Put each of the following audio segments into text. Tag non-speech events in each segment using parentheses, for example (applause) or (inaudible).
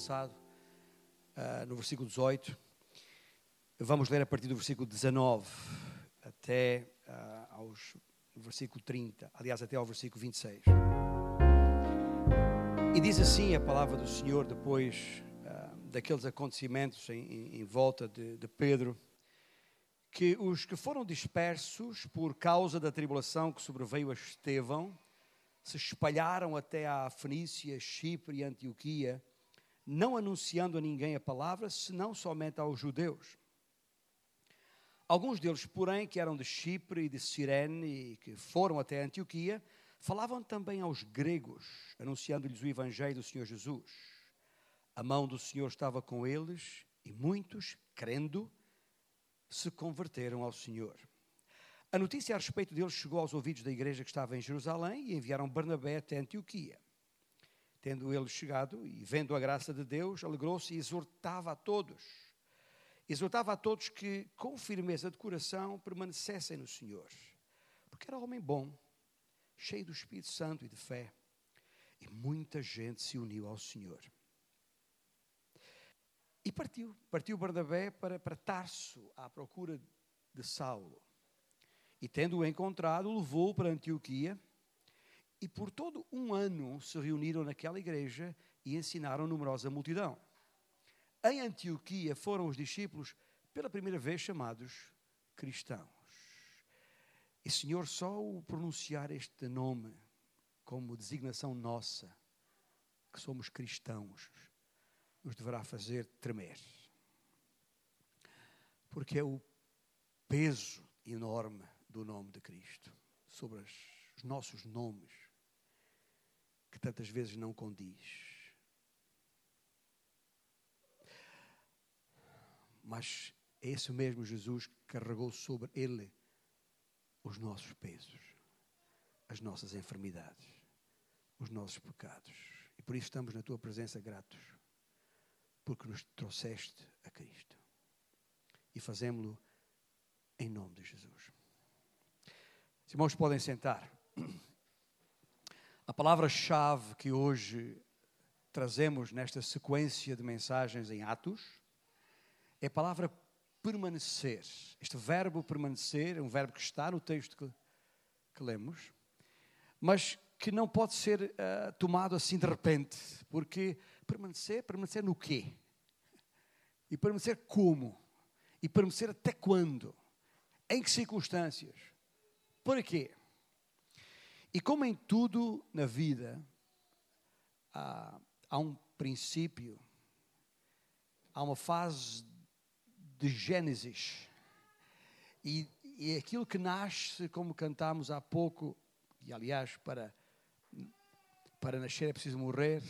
passado, uh, no versículo 18. Vamos ler a partir do versículo 19 até uh, aos versículo 30, aliás, até ao versículo 26. E diz assim a palavra do Senhor depois uh, daqueles acontecimentos em, em, volta de, de Pedro, que os que foram dispersos por causa da tribulação que sobreveio a Estevão, se espalharam até a Fenícia, Chipre e Antioquia, não anunciando a ninguém a palavra, senão somente aos judeus. Alguns deles, porém, que eram de Chipre e de Cirene e que foram até Antioquia, falavam também aos gregos, anunciando-lhes o evangelho do Senhor Jesus. A mão do Senhor estava com eles e muitos, crendo, se converteram ao Senhor. A notícia a respeito deles chegou aos ouvidos da igreja que estava em Jerusalém e enviaram Barnabé até Antioquia. Tendo ele chegado e vendo a graça de Deus, alegrou-se e exortava a todos. Exortava a todos que, com firmeza de coração, permanecessem no Senhor. Porque era homem bom, cheio do Espírito Santo e de fé. E muita gente se uniu ao Senhor. E partiu. Partiu Barnabé para, para Tarso, à procura de Saulo. E tendo-o encontrado, levou-o para Antioquia. E por todo um ano se reuniram naquela igreja e ensinaram numerosa multidão. Em Antioquia foram os discípulos pela primeira vez chamados cristãos. E, Senhor, só o pronunciar este nome como designação nossa, que somos cristãos, nos deverá fazer tremer. Porque é o peso enorme do nome de Cristo sobre os nossos nomes que tantas vezes não condiz. Mas é esse mesmo Jesus que carregou sobre ele os nossos pesos, as nossas enfermidades, os nossos pecados. E por isso estamos na tua presença gratos porque nos trouxeste a Cristo. E fazemos-lo em nome de Jesus. Os irmãos podem sentar. A palavra-chave que hoje trazemos nesta sequência de mensagens em Atos é a palavra permanecer. Este verbo permanecer é um verbo que está no texto que, que lemos, mas que não pode ser uh, tomado assim de repente, porque permanecer, permanecer no quê? E permanecer como? E permanecer até quando? Em que circunstâncias? Para quê? E como em tudo na vida, há, há um princípio, há uma fase de Gênesis. E, e aquilo que nasce, como cantámos há pouco, e aliás, para, para nascer é preciso morrer,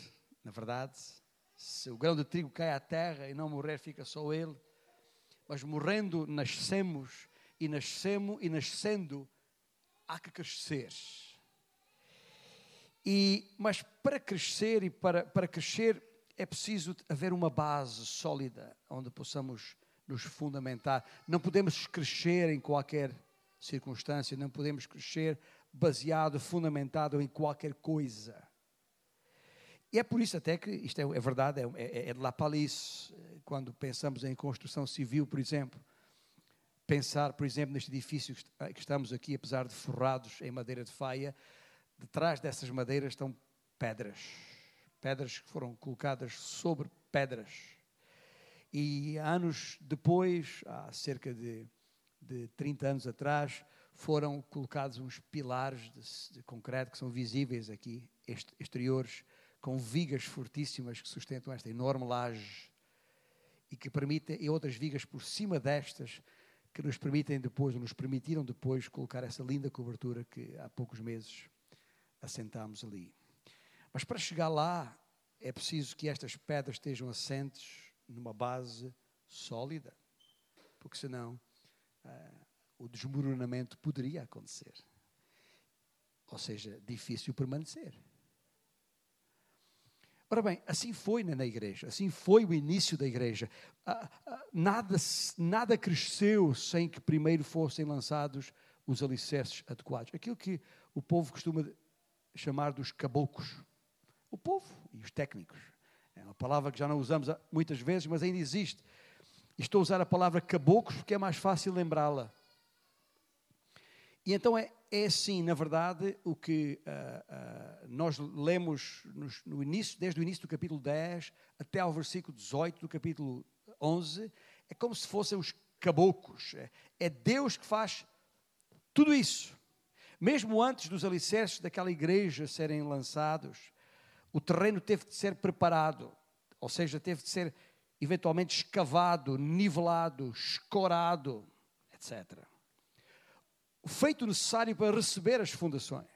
na verdade, se o grão de trigo cai à terra e não morrer, fica só ele. Mas morrendo, nascemos e nascemos e nascendo, há que crescer. E, mas para crescer e para, para crescer é preciso haver uma base sólida onde possamos nos fundamentar. Não podemos crescer em qualquer circunstância, não podemos crescer baseado, fundamentado em qualquer coisa. E é por isso até que, isto é, é verdade, é, é, é de La quando pensamos em construção civil, por exemplo, pensar, por exemplo, neste edifício que estamos aqui, apesar de forrados em madeira de faia, detrás dessas madeiras estão pedras. Pedras que foram colocadas sobre pedras. E anos depois, há cerca de, de 30 anos atrás, foram colocados uns pilares de, de concreto que são visíveis aqui, exteriores, com vigas fortíssimas que sustentam esta enorme laje e que permitem, e outras vigas por cima destas, que nos permitem depois, ou nos permitiram depois, colocar essa linda cobertura que há poucos meses assentámos ali. Mas para chegar lá, é preciso que estas pedras estejam assentes numa base sólida, porque senão uh, o desmoronamento poderia acontecer. Ou seja, difícil permanecer. Ora bem, assim foi na igreja, assim foi o início da igreja. Ah, ah, nada, nada cresceu sem que primeiro fossem lançados os alicerces adequados. Aquilo que o povo costuma chamar dos caboclos. O povo e os técnicos. É uma palavra que já não usamos muitas vezes, mas ainda existe. Estou a usar a palavra caboclos porque é mais fácil lembrá-la. E então é, é assim, na verdade, o que uh, uh, nós lemos no, no, início, desde o início do capítulo 10 até ao versículo 18 do capítulo 11, é como se fossem os caboclos. É, é Deus que faz tudo isso. Mesmo antes dos alicerces daquela igreja serem lançados, o terreno teve de ser preparado, ou seja, teve de ser eventualmente escavado, nivelado, escorado, etc. O feito necessário para receber as fundações.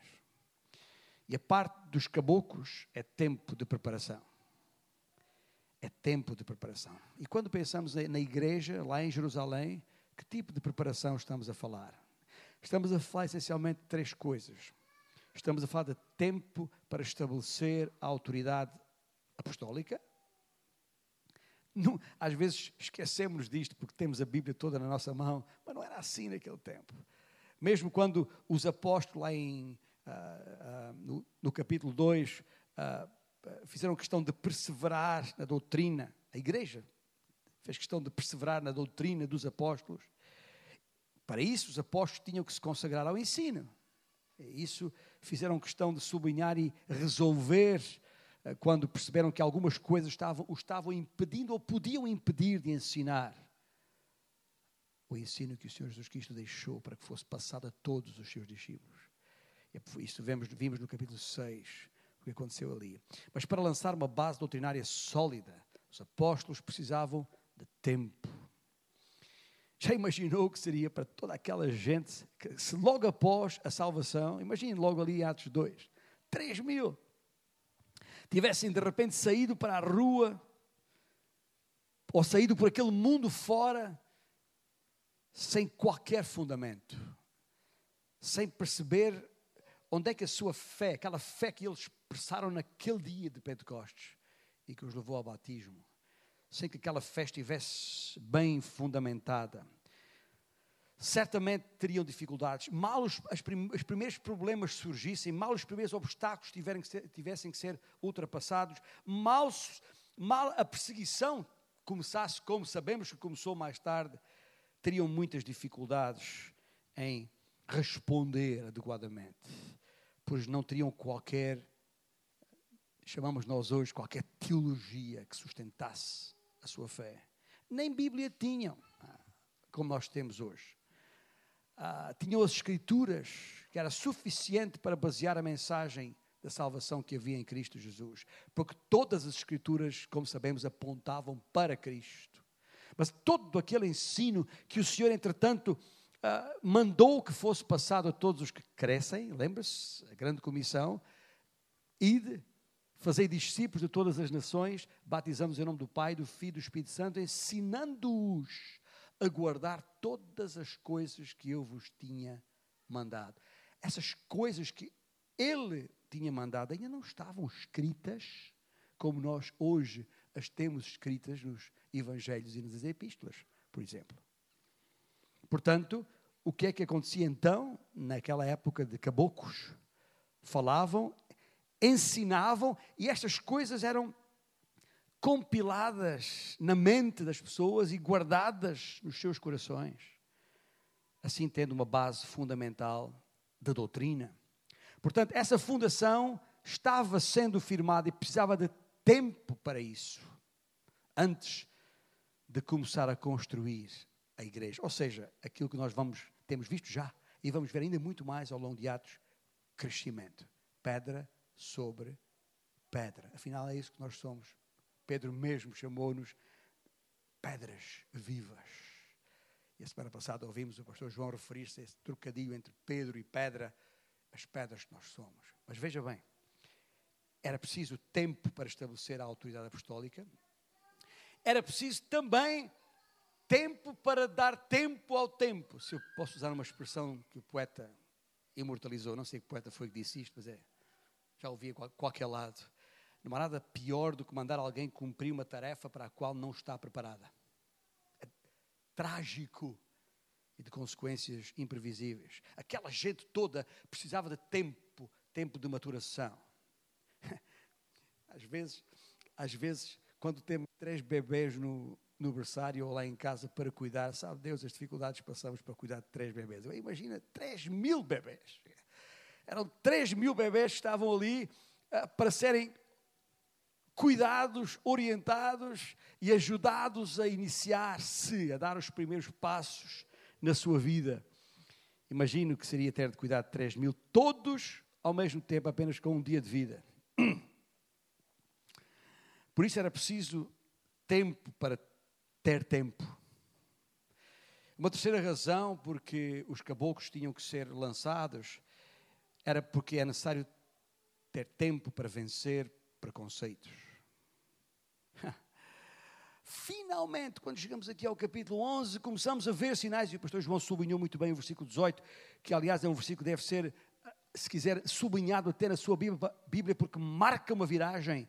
E a parte dos caboclos é tempo de preparação. É tempo de preparação. E quando pensamos na igreja, lá em Jerusalém, que tipo de preparação estamos a falar? Estamos a falar essencialmente de três coisas. Estamos a falar de tempo para estabelecer a autoridade apostólica. Não, às vezes esquecemos disto porque temos a Bíblia toda na nossa mão, mas não era assim naquele tempo. Mesmo quando os apóstolos, lá em, uh, uh, no, no, capítulo 2, uh, ah, fizeram questão de perseverar na doutrina, a igreja fez questão de perseverar na doutrina dos apóstolos, para isso, os apóstolos tinham que se consagrar ao ensino. Isso fizeram questão de sublinhar e resolver eh, quando perceberam que algumas coisas estavam, o estavam impedindo ou podiam impedir de ensinar o ensino que o Senhor Jesus Cristo deixou para que fosse passado a todos os seus discípulos. É isso vemos, vimos no capítulo 6 o que aconteceu ali. Mas para lançar uma base doutrinária sólida, os apóstolos precisavam de tempo. Já imaginou o que seria para toda aquela gente que, se logo após a salvação, imagine logo ali Atos 2, 3 mil, tivessem de repente saído para a rua, ou saído por aquele mundo fora, sem qualquer fundamento, sem perceber onde é que a sua fé, aquela fé que eles expressaram naquele dia de Pentecostes e que os levou ao batismo, sem que aquela fé estivesse bem fundamentada. Certamente teriam dificuldades. Mal os, prim, os primeiros problemas surgissem, mal os primeiros obstáculos que ser, tivessem que ser ultrapassados, mal, mal a perseguição começasse, como sabemos que começou mais tarde, teriam muitas dificuldades em responder adequadamente, pois não teriam qualquer, chamamos nós hoje, qualquer teologia que sustentasse a sua fé. Nem Bíblia tinham, ah, como nós temos hoje. Ah, tinham as Escrituras, que era suficiente para basear a mensagem da salvação que havia em Cristo Jesus. Porque todas as Escrituras, como sabemos, apontavam para Cristo. Mas todo aquele ensino que o Senhor, entretanto, ah, mandou que fosse passado a todos os que crescem, lembra-se, a grande comissão, ide Fazei discípulos de todas as nações, batizamos em nome do Pai, do Filho e do Espírito Santo, ensinando-os a guardar todas as coisas que eu vos tinha mandado. Essas coisas que ele tinha mandado ainda não estavam escritas como nós hoje as temos escritas nos evangelhos e nas epístolas, por exemplo. Portanto, o que é que acontecia então, naquela época de caboclos? Falavam ensinavam e estas coisas eram compiladas na mente das pessoas e guardadas nos seus corações, assim tendo uma base fundamental da doutrina. Portanto, essa fundação estava sendo firmada e precisava de tempo para isso, antes de começar a construir a igreja. Ou seja, aquilo que nós vamos, temos visto já e vamos ver ainda muito mais ao longo de Atos, crescimento. Pedra sobre pedra. Afinal, é isso que nós somos. Pedro mesmo chamou-nos pedras vivas. E a semana passada ouvimos o pastor João referir-se a esse trocadilho entre Pedro e pedra, as pedras que nós somos. Mas veja bem, era preciso tempo para estabelecer a autoridade apostólica, era preciso também tempo para dar tempo ao tempo. Se eu posso usar uma expressão que o poeta imortalizou, não sei que poeta foi que disse isto, mas é já ouvi a qualquer lado. Não há nada pior do que mandar alguém cumprir uma tarefa para a qual não está preparada. É trágico e de consequências imprevisíveis. Aquela gente toda precisava de tempo, tempo de maturação. (laughs) Às vezes, às vezes, quando temos três bebês no, no berçário ou lá em casa para cuidar, sabe Deus as dificuldades que passamos para cuidar de três bebês. Imagina, três mil bebês. Eram três mil bebês que estavam ali uh, para serem cuidados, orientados e ajudados a iniciar-se, a dar os primeiros passos na sua vida. Imagino que seria ter de cuidar de 3 mil, todos ao mesmo tempo, apenas com um dia de vida. (clears throat) Por isso era preciso tempo para ter tempo. Uma terceira razão porque os caboclos tinham que ser lançados era porque é necessário ter tempo para vencer preconceitos. (laughs) Finalmente, quando chegamos aqui ao capítulo 11, começamos a ver sinais, e o pastor João sublinhou muito bem o versículo 18, que aliás é um versículo que deve ser, se quiser, sublinhado até na sua Bíblia, porque marca uma viragem,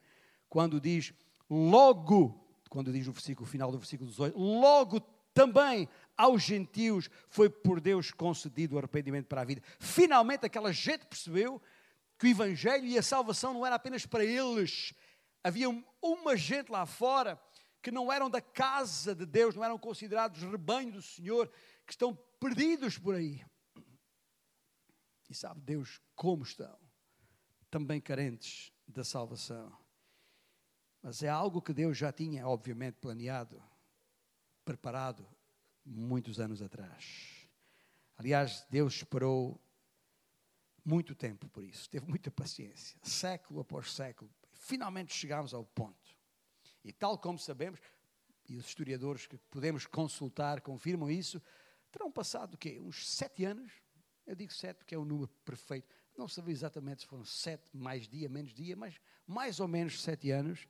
quando diz, logo, quando diz no versículo final do versículo 18, logo também aos gentios foi por Deus concedido o arrependimento para a vida. Finalmente aquela gente percebeu que o Evangelho e a salvação não era apenas para eles. Havia uma gente lá fora que não eram da casa de Deus, não eram considerados rebanho do Senhor, que estão perdidos por aí. E sabe Deus como estão? Também carentes da salvação. Mas é algo que Deus já tinha, obviamente, planeado, preparado muitos anos atrás. Aliás, Deus esperou muito tempo por isso, teve muita paciência, século após século. Finalmente chegamos ao ponto e tal como sabemos, e os historiadores que podemos consultar confirmam isso, terão passado o quê? Uns sete anos? Eu digo sete porque é o número perfeito. Não sabia exatamente se foram sete, mais dia, menos dia, mas mais ou menos sete anos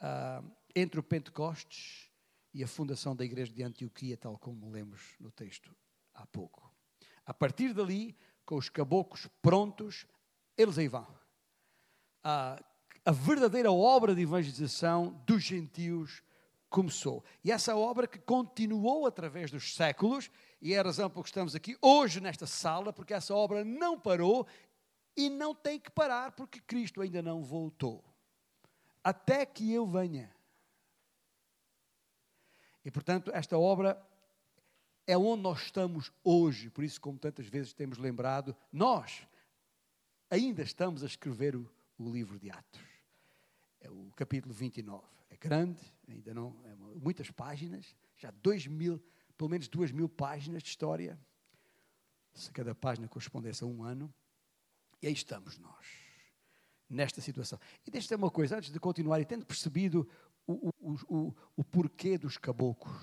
uh, entre o Pentecostes e a fundação da igreja de Antioquia, tal como lemos no texto há pouco. A partir dali, com os caboclos prontos, eles aí vão. Uh, a verdadeira obra de evangelização dos gentios começou. E essa obra que continuou através dos séculos, e é a razão por que estamos aqui hoje nesta sala, porque essa obra não parou e não tem que parar, porque Cristo ainda não voltou. Até que eu venha. E portanto, esta obra é onde nós estamos hoje, por isso, como tantas vezes temos lembrado, nós ainda estamos a escrever o, o livro de Atos é o capítulo 29. É grande, ainda não, é muitas páginas, já dois mil, pelo menos duas mil páginas de história. Se cada página correspondesse a um ano. E aí estamos nós, nesta situação. E deixa eu uma coisa, antes de continuar, e tendo percebido o, o, o, porquê dos caboclos,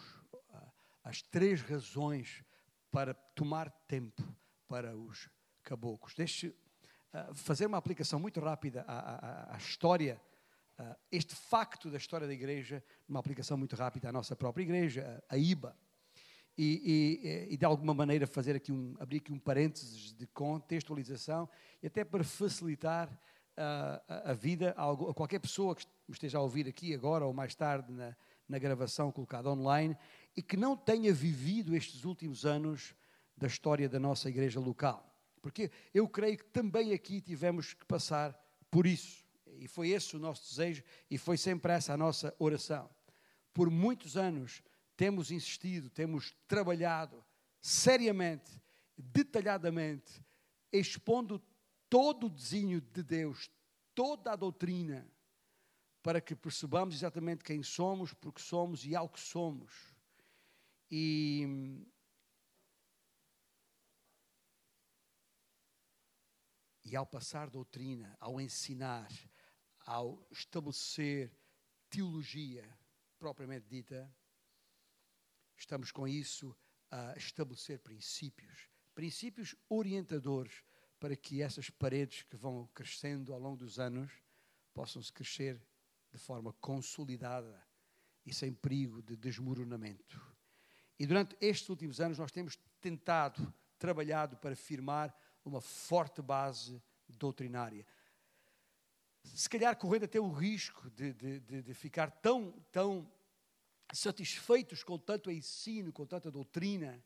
as três razões para tomar tempo para os caboclos. Deixe uh, fazer uma aplicação muito rápida à, à, à história uh, este facto da história da igreja numa aplicação muito rápida à nossa própria igreja, a, IBA. E, e, e, de alguma maneira fazer aqui um, abrir aqui um parênteses de contextualização e até para facilitar uh, a, a, vida a, a, qualquer pessoa que me esteja a ouvir aqui agora ou mais tarde na, na gravação colocada online e que não tenha vivido estes últimos anos da história da nossa igreja local. Porque eu creio que também aqui tivemos que passar por isso e foi esse o nosso desejo e foi sempre essa a nossa oração. Por muitos anos temos insistido, temos trabalhado seriamente, detalhadamente, expondo todo o desenho de Deus, toda a doutrina, para que percebamos exatamente quem somos, porque somos e ao que somos. E E ao passar doutrina, ao ensinar, ao estabelecer teologia propriamente dita, estamos com isso a estabelecer princípios, princípios orientadores para que essas paredes que vão crescendo ao longo dos anos possam se crescer de forma consolidada e sem perigo de desmoronamento. E durante estes últimos anos nós temos tentado, trabalhado para firmar uma forte base doutrinária se calhar correndo até o risco de, de, de, de ficar tão, tão satisfeitos com tanto ensino, com tanta doutrina,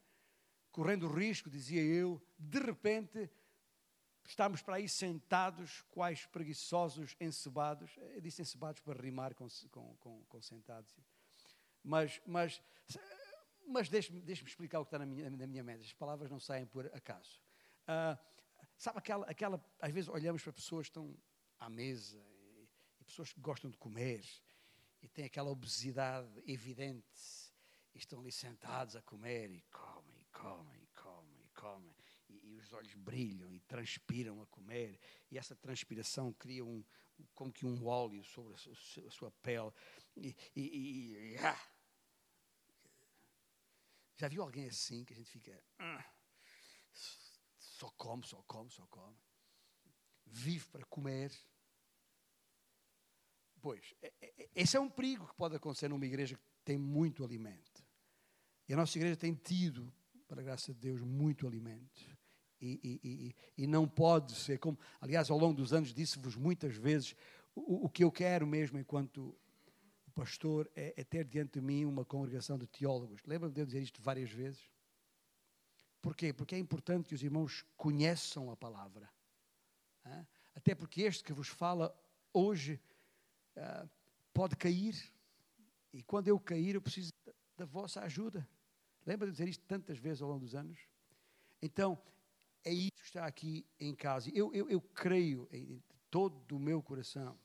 correndo o risco, dizia eu, de repente estarmos para aí sentados, quais preguiçosos, encebados. Eu disse encebados para rimar com, com, com, com sentados. Mas, mas, mas deixe-me deixe explicar o que está na minha, na minha mente. As palavras não saem por acaso. Uh, sabe aquela, aquela, às vezes olhamos para pessoas que estão à mesa e, e pessoas que gostam de comer e têm aquela obesidade evidente e estão ali sentados a comer e comem, e comem, e comem, e comem os olhos brilham e transpiram a comer, e essa transpiração cria um, como que um óleo sobre a sua, pele. E, e, e ah. Já viu alguém assim que a gente fica. Ah, só come, só come, só come. Vive para comer. Pois, é, é, é, esse é um perigo que pode acontecer numa igreja que tem muito alimento. E a nossa igreja tem tido, para a graça de Deus, muito alimento. E, e, e, e, não pode ser como. Aliás, ao longo dos anos, disse-vos muitas vezes: o, o, que eu quero mesmo, enquanto pastor, é, é, ter diante de mim uma congregação de teólogos. Lembra-me de eu dizer isto várias vezes? Porquê? Porque é importante que os irmãos conheçam a palavra. Até porque este que vos fala hoje pode cair. E quando eu cair, eu preciso da, da vossa ajuda. Lembra de dizer isto tantas vezes ao longo dos anos? Então, é isso que está aqui em casa. Eu, eu, eu creio em todo o meu coração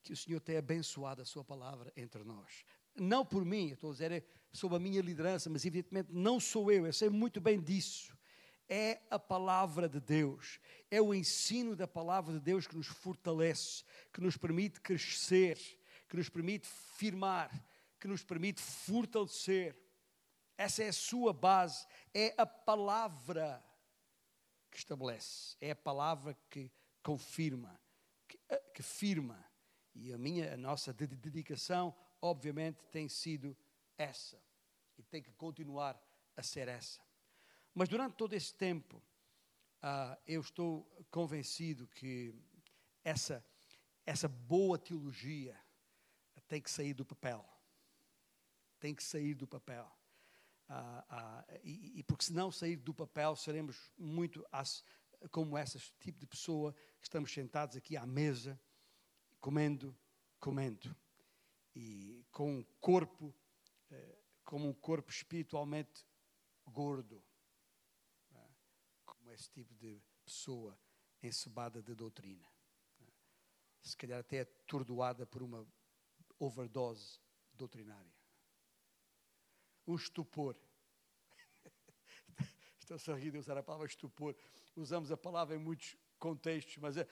que o Senhor tem abençoado a sua palavra entre nós. Não por mim, eu estou a dizer é sobre a minha liderança, mas evidentemente não sou eu, eu sei muito bem disso. É a palavra de Deus, é o ensino da palavra de Deus que nos fortalece, que nos permite crescer, que nos permite firmar, que nos permite fortalecer. Essa é a sua base, é a palavra que estabelece, é a palavra que confirma, que, eh, que firma. E a minha, a nossa dedicação, obviamente, tem sido essa. E tem que continuar a ser essa. Mas durante todo esse tempo, uh, eu estou convencido que essa, essa boa teologia tem que sair do papel. Tem que sair do papel. Ah, ah, e, e, porque se não sair do papel, seremos muito as, como esse tipo de pessoa que estamos sentados aqui à mesa, comendo, comendo, e com um corpo, eh, como um corpo espiritualmente gordo, né? como esse tipo de pessoa encebada de doutrina. Né? Se calhar até atordoada por uma overdose doutrinária um estupor. (laughs) Estou rir de usar a palavra estupor. Usamos a palavra em muitos contextos, mas uh,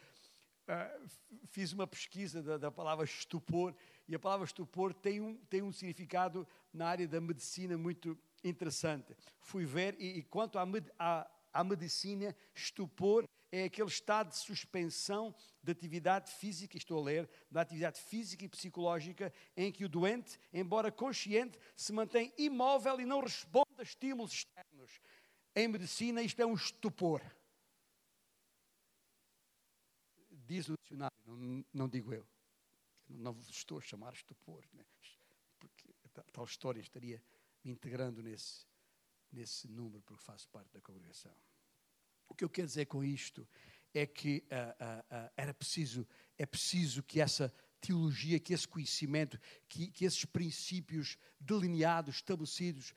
fiz uma pesquisa da, da, palavra estupor e a palavra estupor tem um, tem um significado na área da medicina muito interessante. Fui ver, e, e quanto à, à, à medicina, estupor é aquele estado de suspensão de atividade física, estou a ler, da atividade física e psicológica, em que o doente, embora consciente, se mantém imóvel e não responde a estímulos externos. Em medicina, isto é um estupor. Diz o dicionário, não, não digo eu. Não vos estou a chamar estupor, né? porque tal história estaria me integrando nesse, nesse número, porque faço parte da congregação. O que eu quero dizer com isto é que uh, uh, era preciso, é preciso que essa teologia, que esse conhecimento, que, que esses princípios delineados, estabelecidos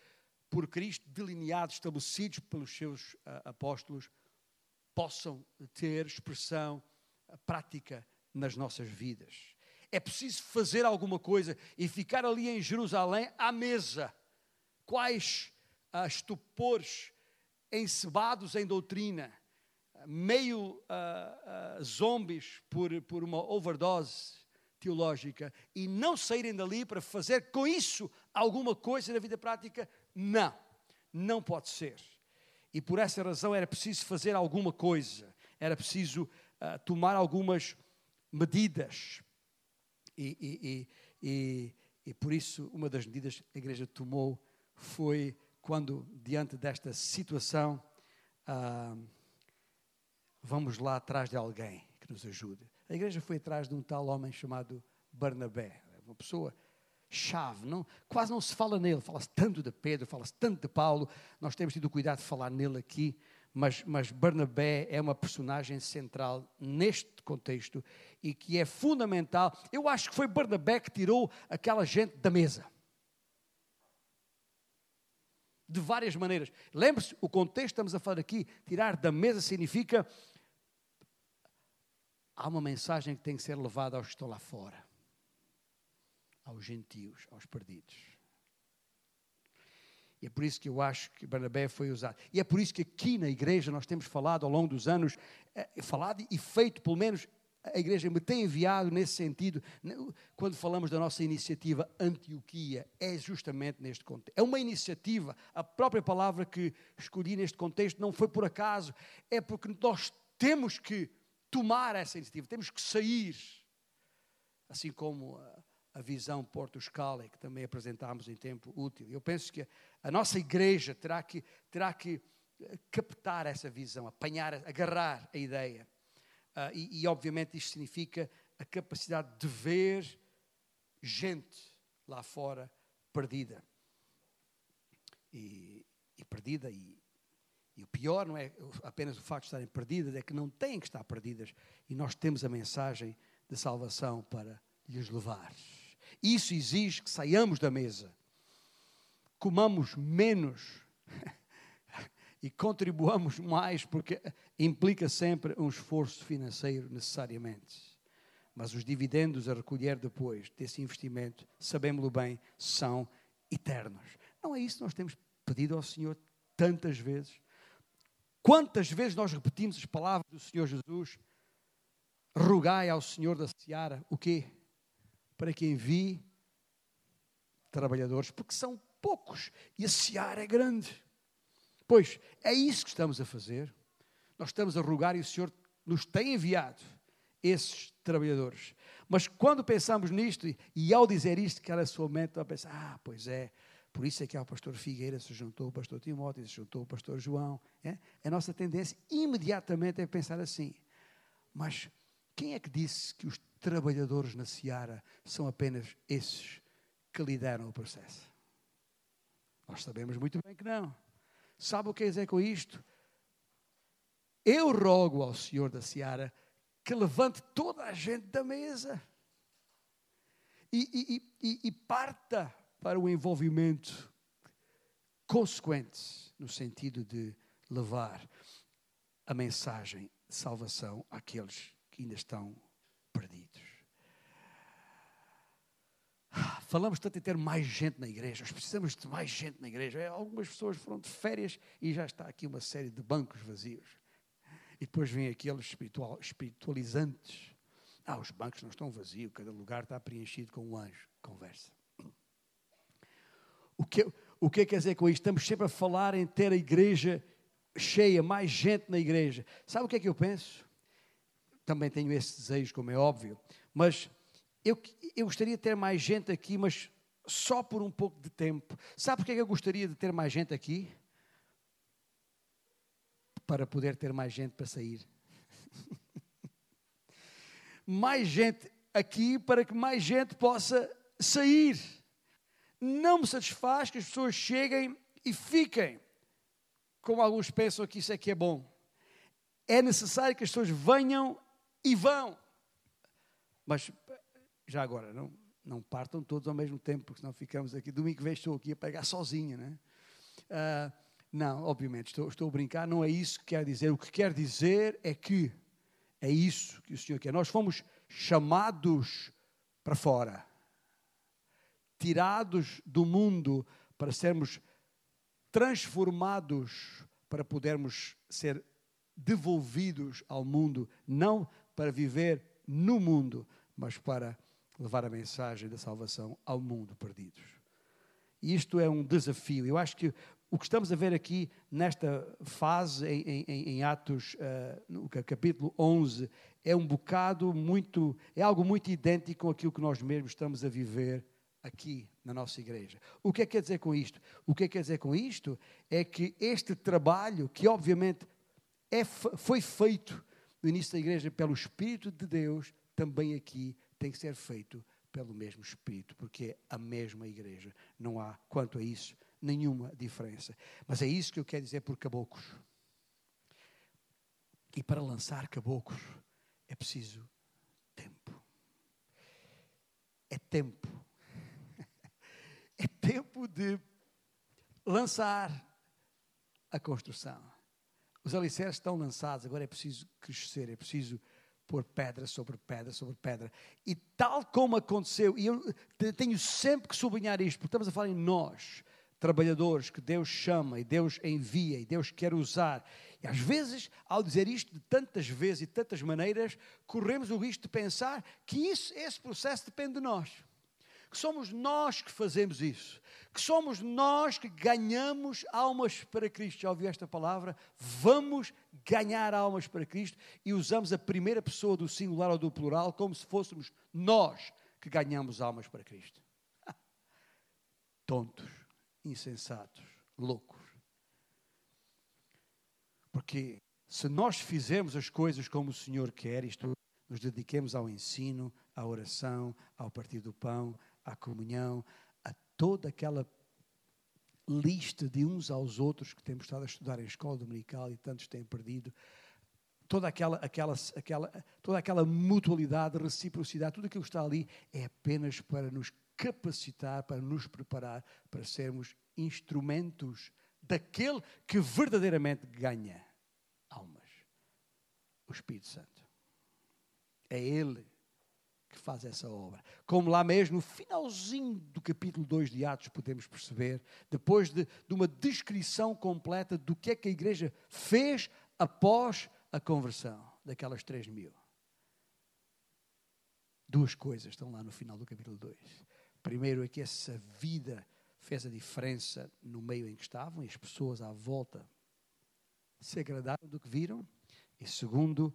por Cristo, delineados, estabelecidos pelos seus apóstolos, possam ter expressão prática nas nossas vidas. É preciso fazer alguma coisa e ficar ali em Jerusalém à mesa. Quais estupores encebados em doutrina, meio uh, uh, zombies por, por uma overdose teológica e não saírem dali para fazer com isso alguma coisa na vida prática, não, não pode ser. E por essa razão era preciso fazer alguma coisa, era preciso uh, tomar algumas medidas. E, e, e, e, por isso, uma das medidas que a igreja tomou foi quando, diante desta situação, ah, vamos lá atrás de alguém que nos ajude. A igreja foi atrás de um tal homem chamado Barnabé, uma pessoa chave, não, quase não se fala nele, fala-se tanto de Pedro, fala-se tanto de Paulo, nós temos tido cuidado de falar nele aqui, mas, mas Barnabé é uma personagem central neste contexto e que é fundamental. Eu acho que foi Barnabé que tirou aquela gente da mesa. De várias maneiras. Lembre-se, o contexto estamos a falar aqui, tirar da mesa significa há uma mensagem que tem que ser levada aos que estão lá fora, aos gentios, aos perdidos. E é por isso que eu acho que Barnabé foi usado. E é por isso que aqui na igreja nós temos falado ao longo dos anos, é, falado e feito, pelo menos a igreja me tem enviado nesse sentido, quando falamos da nossa iniciativa Antioquia, é justamente neste contexto. É uma iniciativa, a própria palavra que escolhi neste contexto não foi por acaso, é porque nós temos que tomar essa iniciativa, temos que sair. Assim como a visão Porto Scala, que também apresentámos em tempo útil. Eu penso que a nossa igreja terá que, terá que eh, captar essa visão, apanhar, agarrar a ideia. Uh, e, e, obviamente, isto significa a capacidade de ver gente lá fora perdida. E, e perdida, e, e, o pior não é apenas o facto de estarem perdidas, é que não têm que estar perdidas. E nós temos a mensagem de salvação para lhes levar. Isso exige que saiamos da mesa, comamos menos (laughs) e contribuamos mais, porque implica sempre um esforço financeiro necessariamente. Mas os dividendos a recolher depois desse investimento, sabemos-lo bem, são eternos. Não é isso que nós temos pedido ao Senhor tantas vezes? Quantas vezes nós repetimos as palavras do Senhor Jesus? Rogai ao Senhor da Seara o quê? para que envie trabalhadores, porque são poucos e a seara é grande. Pois é isso que estamos a fazer. Nós estamos a rogar e o Senhor nos tem enviado esses trabalhadores. Mas quando pensamos nisto, e ao dizer isto, que era sua mente, a pensar, ah, pois é, por isso é que ao pastor Figueira se juntou o pastor Timóteo, se juntou o pastor João. É? A nossa tendência imediatamente é pensar assim. Mas quem é que disse que os trabalhadores na seara são apenas esses que lideram o processo? Nós sabemos muito bem que não. Sabe o que é dizer com isto? Eu rogo ao Senhor da seara que levante toda a gente da mesa e, e, e, e parta para o envolvimento consequente, no sentido de levar a mensagem de salvação àqueles que ainda estão perdidos. Falamos tanto em ter mais gente na igreja, nós precisamos de mais gente na igreja. É, algumas pessoas foram de férias e já está aqui uma série de bancos vazios. E depois vêm aqueles espiritual, espiritualizantes. Ah, os bancos não estão vazios, cada lugar está preenchido com um anjo. Conversa. O que, o que quer dizer com isto? Estamos sempre a falar em ter a igreja cheia, mais gente na igreja. Sabe o que é que eu penso? também tenho esse desejo, como é óbvio, mas eu, eu gostaria de ter mais gente aqui, mas só por um pouco de tempo. Sabe porque é que eu gostaria de ter mais gente aqui? Para poder ter mais gente para sair. (laughs) mais gente aqui para que mais gente possa sair. Não me satisfaz que as pessoas cheguem e fiquem. Como alguns pensam que isso é que é bom. É necessário que as pessoas venham e vão. Mas já agora, não, não partam todos ao mesmo tempo, porque senão ficamos aqui. Domingo que vem estou aqui a pegar sozinho, né? Uh, não, obviamente, estou, estou a brincar, não é isso que quer dizer. O que quer dizer é que é isso que o Senhor quer. Nós fomos chamados para fora, tirados do mundo para sermos transformados, para podermos ser devolvidos ao mundo, não para viver no mundo, mas para levar a mensagem da salvação ao mundo perdidos. E isto é um desafio. Eu acho que o que estamos a ver aqui nesta fase, em, em, em Atos, uh, no capítulo 11, é um bocado muito, é algo muito idêntico com aquilo que nós mesmos estamos a viver aqui na nossa igreja. O que é que quer dizer com isto? O que é que quer dizer com isto é que este trabalho, que obviamente é, foi feito no início da igreja pelo Espírito de Deus, também aqui tem que ser feito pelo mesmo Espírito, porque é a mesma igreja. Não há, quanto a isso, nenhuma diferença. Mas é isso que eu quero dizer por caboclos. E para lançar caboclos é preciso tempo. É tempo. (laughs) É tempo de lançar a construção. Os alicerces estão lançados, agora é preciso crescer, é preciso pôr pedra sobre pedra sobre pedra. E tal como aconteceu, e eu tenho sempre que sublinhar isto, porque estamos a falar em nós, trabalhadores que Deus chama e Deus envia e Deus quer usar. E às vezes, ao dizer isto de tantas vezes e tantas maneiras, corremos o risco de pensar que isso, esse processo depende de nós que somos nós que fazemos isso, que somos nós que ganhamos almas para Cristo. Já ouviu esta palavra? Vamos ganhar almas para Cristo e usamos a primeira pessoa do singular ou do plural como se fôssemos nós que ganhamos almas para Cristo. (laughs) Tontos, insensatos, loucos. Porque se nós fizermos as coisas como o Senhor quer, isto nos dediquemos ao ensino, à oração, ao partir do pão, à comunhão, a toda aquela lista de uns aos outros que temos estado a estudar em escola dominical e tantos têm perdido, toda aquela, aquela, aquela, toda aquela mutualidade, reciprocidade, tudo aquilo que está ali é apenas para nos capacitar, para nos preparar para sermos instrumentos daquele que verdadeiramente ganha almas, o Espírito Santo. É Ele que faz essa obra. Como lá mesmo, no finalzinho do capítulo 2 de Atos, podemos perceber, depois de, de uma descrição completa do que é que a igreja fez após a conversão daquelas 3 mil. Duas coisas estão lá no final do capítulo 2. Primeiro é que essa vida fez a diferença no meio em que estavam e as pessoas à volta se agradaram do que viram. E segundo,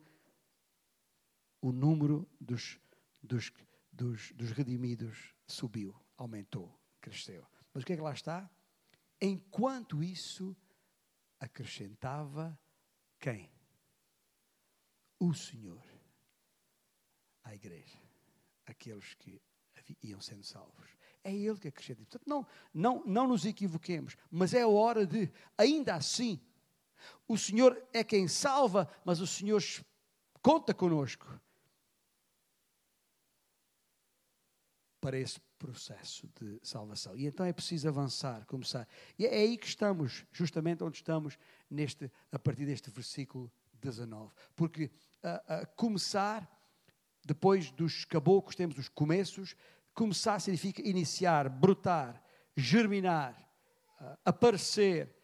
o número dos dos, dos, dos redimidos subiu, aumentou, cresceu. Mas o que é que lá está? Enquanto isso, acrescentava quem? O Senhor à igreja, aqueles que iam sendo salvos. É Ele que acrescenta. Portanto, não, não, não nos equivoquemos, mas é a hora de, ainda assim, o Senhor é quem salva, mas o Senhor conta conosco para esse processo de salvação. E então é preciso avançar, começar. E é aí que estamos, justamente onde estamos, neste, a partir deste versículo 19. Porque a, a começar, depois dos caboclos, temos os começos. Começar significa iniciar, brotar, germinar, aparecer,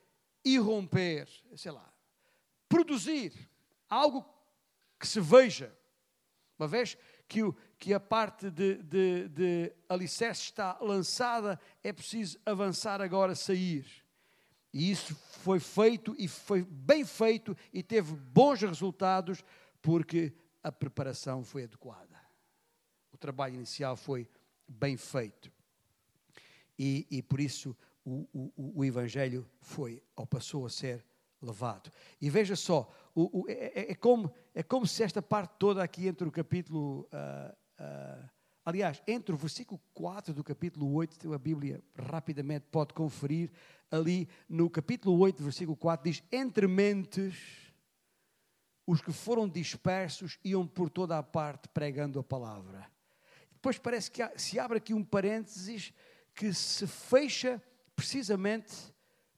irromper, sei lá, produzir algo que se veja. Uma vez que, o, que a parte de, de, de alicerce está lançada, é preciso avançar agora, sair. E isso foi feito e foi bem feito e teve bons resultados porque a preparação foi adequada. O trabalho inicial foi bem feito. E, e por isso o, o, o Evangelho foi ou passou a ser levado. E veja só, o, é, é, é, como, é como se esta parte toda aqui entre o capítulo. Uh, uh, aliás, entre o versículo 4 do capítulo 8, a Bíblia rapidamente pode conferir, ali no capítulo 8, versículo 4, diz: Entre mentes, os que foram dispersos iam por toda a parte pregando a palavra. Depois parece que se abre aqui um parênteses que se fecha precisamente,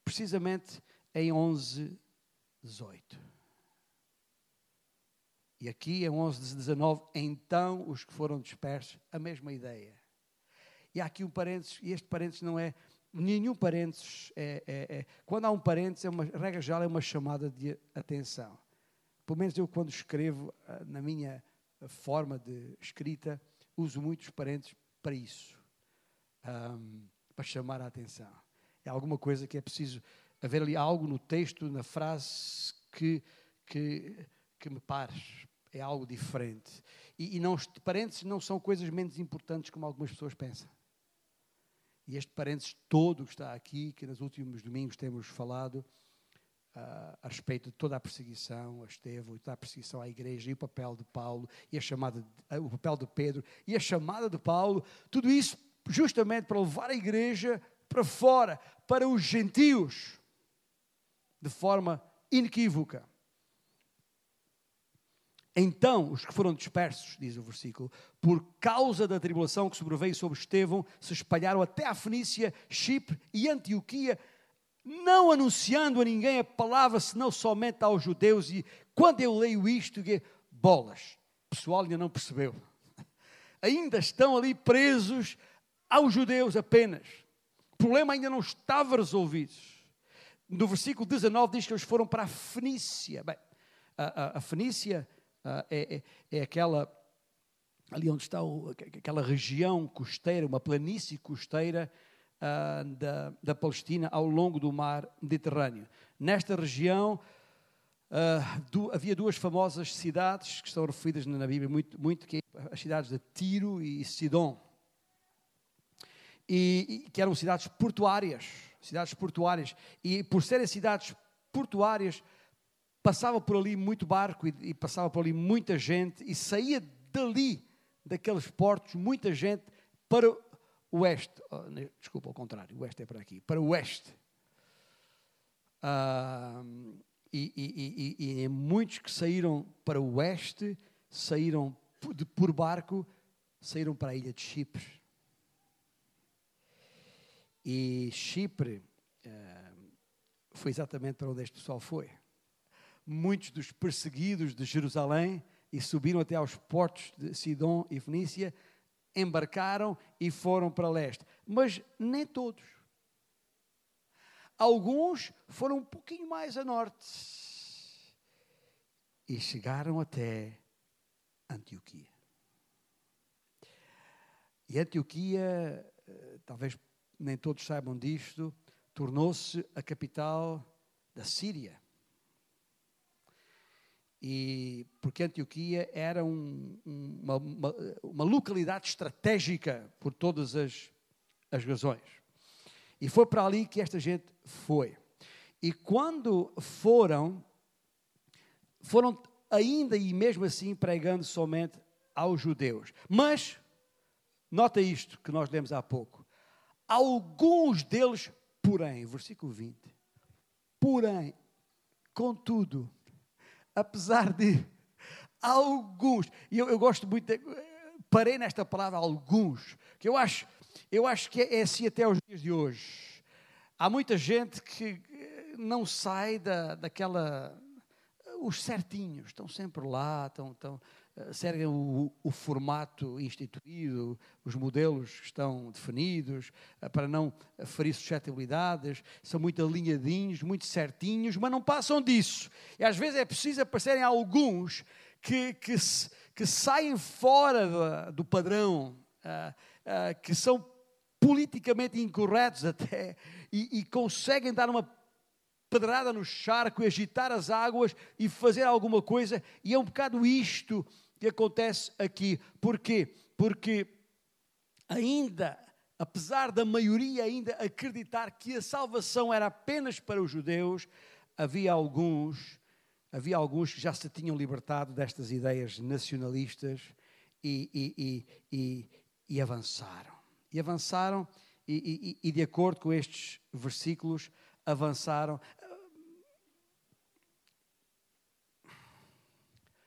precisamente em 11, 18. E aqui em 11, 19, então os que foram dispersos, a mesma ideia. E há aqui um parênteses, e este parênteses não é, nenhum parênteses, é, é, é, quando há um parênteses, é uma, regra geral, é uma chamada de atenção. Pelo menos eu quando escrevo, ah, na minha forma de escrita, uso muitos parênteses para isso, um, para chamar a atenção. É alguma coisa que é preciso haver ali algo no texto, na frase, que, que, que me pares. É algo diferente. E, e não, parênteses não são coisas menos importantes como algumas pessoas pensam. E este parênteses todo que está aqui, que nos últimos domingos temos falado, uh, a respeito de toda a perseguição a Estevão, e toda a perseguição à igreja, e o papel de Paulo, e a chamada, de, uh, o papel de Pedro, e a chamada de Paulo, tudo isso justamente para levar a igreja para fora, para os gentios de forma inequívoca. Então, os que foram dispersos, diz o versículo, por causa da tribulação que sobreveio sobre Estevão, se espalharam até a Fenícia, Chipre e Antioquia, não anunciando a ninguém a palavra, senão somente aos judeus. E quando eu leio isto, bolas, o pessoal ainda não percebeu. (laughs) Ainda estão ali presos aos judeus apenas. O problema ainda não estava resolvido. No versículo 19 diz que eles foram para a Fenícia. Bem, a, a, a Fenícia uh, é, é, é, aquela ali onde está o, aquela região costeira, uma planície costeira uh, da, da Palestina ao longo do mar Mediterrâneo. Nesta região uh, do, havia duas famosas cidades que estão referidas na Bíblia muito, muito que é as cidades de Tiro e Sidom. E, e, que eram cidades portuárias, cidades portuárias, e por serem cidades portuárias, passava por ali muito barco e, e passava por ali muita gente e saía dali, daqueles portos, muita gente para o oeste. Oh, desculpa, ao contrário, o oeste é para aqui, para o oeste. Ah, e, e, e, e, muitos que saíram para o oeste, saíram por, de, por barco, saíram para a ilha de Chipre. E Chipre ah, foi exatamente para onde este pessoal foi muitos dos perseguidos de Jerusalém e subiram até aos portos de Sidom e Fenícia, embarcaram e foram para leste. Mas nem todos. Alguns foram um pouquinho mais a norte e chegaram até Antioquia. E Antioquia, eh, talvez nem todos saibam disto, tornou-se a capital da Síria e porque Antioquia era um, uma, uma, uma, localidade estratégica por todas as, as razões. E foi para ali que esta gente foi. E quando foram, foram ainda e mesmo assim pregando somente aos judeus. Mas, nota isto que nós lemos há pouco. Alguns deles, porém, versículo 20, porém, contudo, apesar de alguns, e eu, eu gosto muito, de, parei nesta palavra alguns, que eu acho, eu acho que é, é assim até os dias de hoje. Há muita gente que não sai da, daquela. Os certinhos estão sempre lá, estão, estão, eh, seguem o, o, formato instituído, os modelos estão definidos, eh, para não ferir suscetibilidades, são muito alinhadinhos, muito certinhos, mas não passam disso. E às vezes é preciso aparecerem alguns que, que, que saem fora do, padrão, uh, que são politicamente incorretos até, e, e conseguem dar uma pedrada no charco agitar as águas e fazer alguma coisa, e é um bocado isto que acontece aqui. Porquê? Porque ainda, apesar da maioria ainda acreditar que a salvação era apenas para os judeus, havia alguns, havia alguns que já se tinham libertado destas ideias nacionalistas e, e, e, e avançaram. E avançaram, e de acordo com estes versículos, avançaram.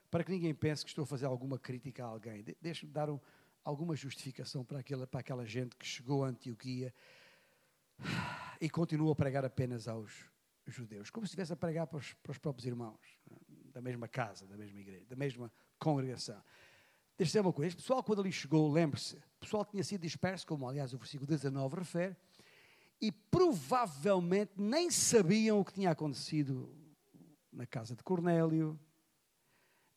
Para que ninguém pense que estou a fazer alguma crítica a alguém. De Deixe-me dar um, alguma justificação para aquela, para aquela gente que chegou a Antioquia e continua a pregar apenas aos judeus, como se estivesse a pregar para os, para os próprios irmãos, da mesma casa, da mesma igreja, da mesma congregação. Deixa-me uma coisa, este pessoal quando ali chegou, lembre-se, o pessoal tinha sido disperso, como aliás o versículo 19 refere, e provavelmente nem sabiam o que tinha acontecido na casa de Cornélio,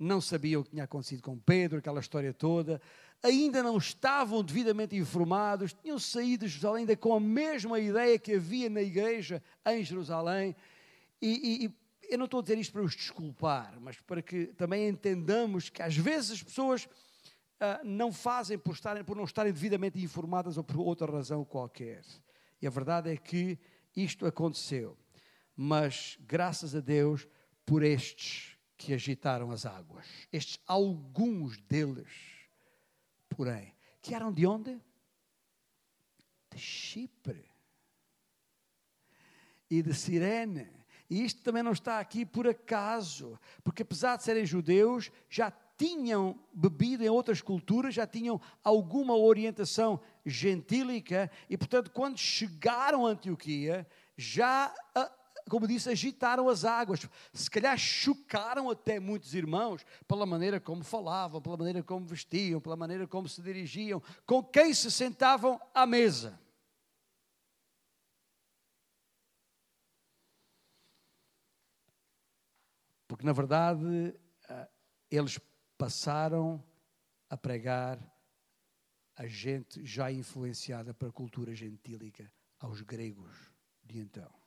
não sabiam o que tinha acontecido com Pedro, aquela história toda, ainda não estavam devidamente informados, tinham saído de Jerusalém ainda com a mesma ideia que havia na igreja em Jerusalém. E, e, eu não estou a dizer isto para os desculpar, mas para que também entendamos que às vezes as pessoas uh, não fazem por, estarem, por não estarem devidamente informadas ou por outra razão qualquer. E a verdade é que isto aconteceu. Mas graças a Deus por estes que agitaram as águas. Estes alguns deles, porém, que eram de onde? De Chipre e de Sirene. E isto também não está aqui por acaso, porque apesar de serem judeus, já tinham bebido em outras culturas, já tinham alguma orientação gentílica e, portanto, quando chegaram a Antioquia, já, ah, como disse, agitaram as águas. Se calhar chocaram até muitos irmãos pela maneira como falavam, pela maneira como vestiam, pela maneira como se dirigiam, com quem se sentavam à mesa. Porque, na verdade, ah, eles passaram a pregar a gente já influenciada pela cultura gentílica aos gregos de então.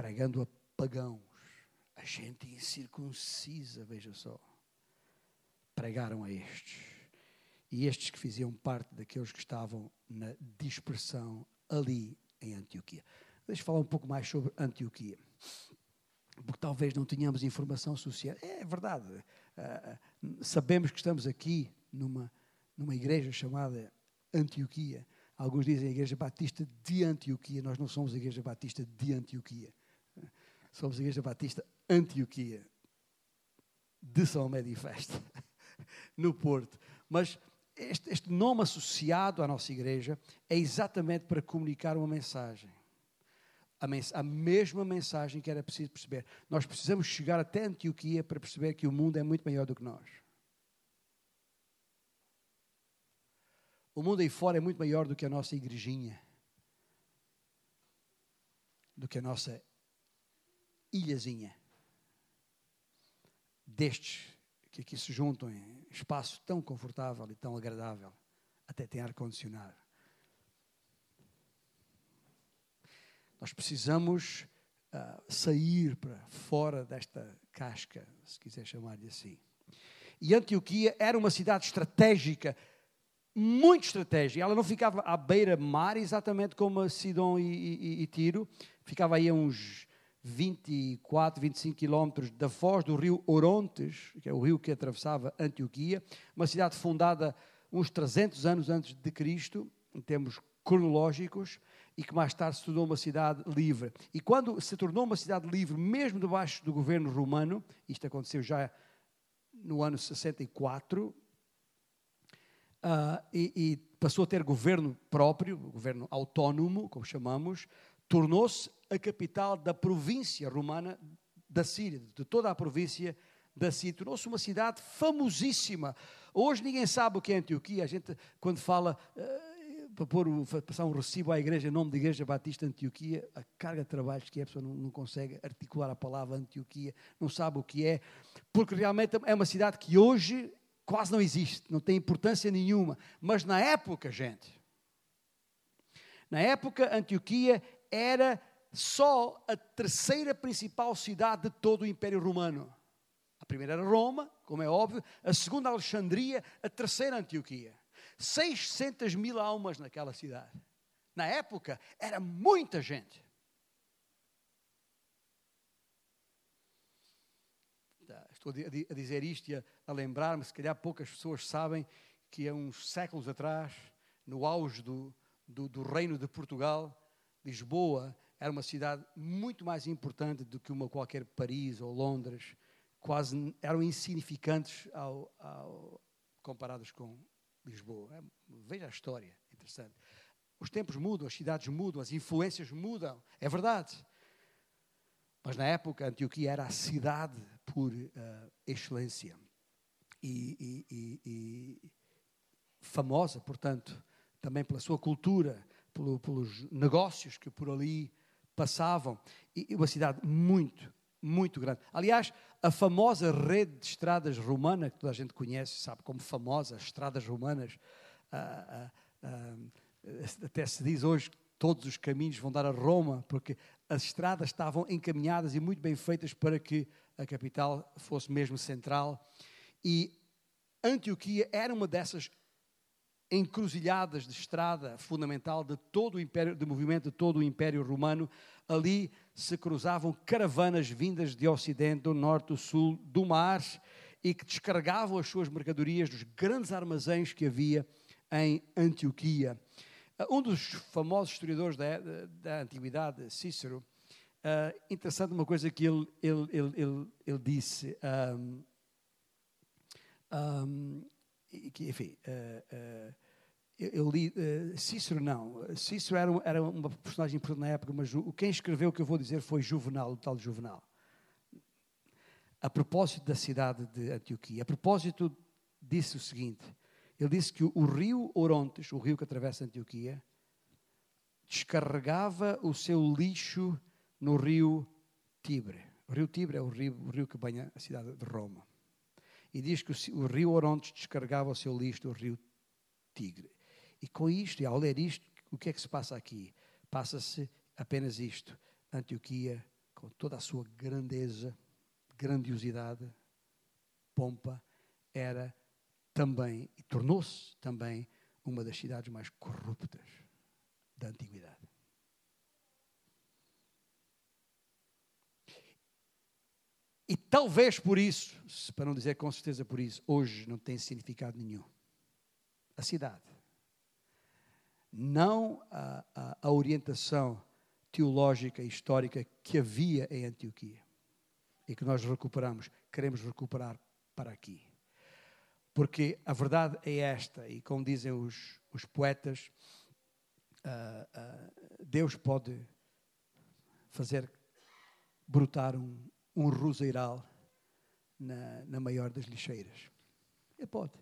Pregando a pagãos, a gente incircuncisa, veja só. Pregaram a estes. E estes que faziam parte daqueles que estavam na dispersão ali em Antioquia. Deixa eu falar um pouco mais sobre Antioquia porque talvez não tenhamos informação suficiente. É verdade. Uh, sabemos que estamos aqui numa, numa igreja chamada Antioquia. Alguns dizem a Igreja Batista de Antioquia. Nós não somos a Igreja Batista de Antioquia. Somos a Igreja Batista Antioquia de São Médio Festa, (laughs) no Porto. Mas este, este nome associado à nossa igreja é exatamente para comunicar uma mensagem a, mens a mesma mensagem que era preciso perceber. Nós precisamos chegar até Antioquia para perceber que o mundo é muito maior do que nós. O mundo aí fora é muito maior do que a nossa igrejinha, do que a nossa ilhazinha. Destes que aqui se juntam em espaço tão confortável e tão agradável, até tem ar-condicionado. Nós precisamos uh, sair para fora desta casca, se quiser chamar-lhe assim. E Antioquia era uma cidade estratégica, muito estratégica. Ela não ficava à beira-mar, exatamente como Sidon e, e, e, Tiro, ficava aí a uns 24, 25 quilómetros da foz do rio Orontes, que é o rio que atravessava Antioquia, uma cidade fundada uns 300 anos antes de Cristo, em termos cronológicos, e que mais tarde se tornou uma cidade livre. E quando se tornou uma cidade livre, mesmo debaixo do governo romano, isto aconteceu já no ano 64, uh, e, e, passou a ter governo próprio, governo autónomo, como chamamos, tornou-se a capital da província romana da Síria, de toda a província da Síria. Tornou-se uma cidade famosíssima. Hoje ninguém sabe o que é Antioquia. A gente, quando fala. Uh, para pôr, passar um recibo à igreja, nome da Igreja Batista Antioquia, a carga de trabalhos que é, a pessoa não, não, consegue articular a palavra Antioquia, não sabe o que é, porque realmente é uma cidade que hoje quase não existe, não tem importância nenhuma, mas na época, gente, na época Antioquia era só a terceira principal cidade de todo o Império Romano. A primeira era Roma, como é óbvio, a segunda Alexandria, a terceira Antioquia. 600 mil almas naquela cidade. Na época, era muita gente. Tá, estou a dizer isto e a, lembrar-me, se calhar poucas pessoas sabem que há uns séculos atrás, no auge do, do, do reino de Portugal, Lisboa era uma cidade muito mais importante do que uma qualquer Paris ou Londres, quase eram insignificantes ao, ao, comparados com Lisboa. É, veja a história, interessante. Os tempos mudam, as cidades mudam, as influências mudam, é verdade. Mas na época, Antioquia era a cidade por uh, excelência. E, e, e, e, famosa, portanto, também pela sua cultura, pelo, pelos negócios que por ali passavam. E uma cidade muito, muito grande. Aliás, a famosa rede de estradas romana, que toda a gente conhece, sabe como famosa, as estradas romanas, ah, ah, ah, até se diz hoje que todos os caminhos vão dar a Roma, porque as estradas estavam encaminhadas e muito bem feitas para que a capital fosse mesmo central. E Antioquia era uma dessas encruzilhadas de estrada fundamental de todo o império, de movimento de todo o Império Romano. Ali se cruzavam caravanas vindas de Ocidente, do Norte, do Sul, do mar e que descarregavam as suas mercadorias dos grandes armazéns que havia em Antioquia. Uh, um dos famosos historiadores da, da, da Antiguidade, Cícero, uh, interessante uma coisa que ele, ele, ele, ele, ele disse. Um, Um, que, enfim, uh, uh, eu, eu, li uh, Cícero não. Cícero era, era uma personagem importante na época, mas quem escreveu o que eu vou dizer foi Juvenal, o tal Juvenal. A propósito da cidade de Antioquia, a propósito disse o seguinte: ele disse que o, o rio Orontes, o rio que atravessa Antioquia, descarregava o seu lixo no rio Tibre. O rio Tibre é o rio, o rio que banha a cidade de Roma. E diz que o, rio Orontes descarregava o seu lixo no rio Tigre. E com isto, e ao ler isto, o que é que se passa aqui? Passa-se apenas isto. Antioquia, com toda a sua grandeza, grandiosidade, pompa, era também, e tornou-se também, uma das cidades mais corruptas da antiguidade. E talvez por isso, para não dizer com certeza por isso, hoje não tem significado nenhum. A cidade. Não a, a, a orientação teológica e histórica que havia em Antioquia e que nós recuperamos, queremos recuperar para aqui. Porque a verdade é esta, e como dizem os, os poetas, uh, uh, Deus pode fazer brotar um, um roseiral na, na maior das lixeiras. Ele pode.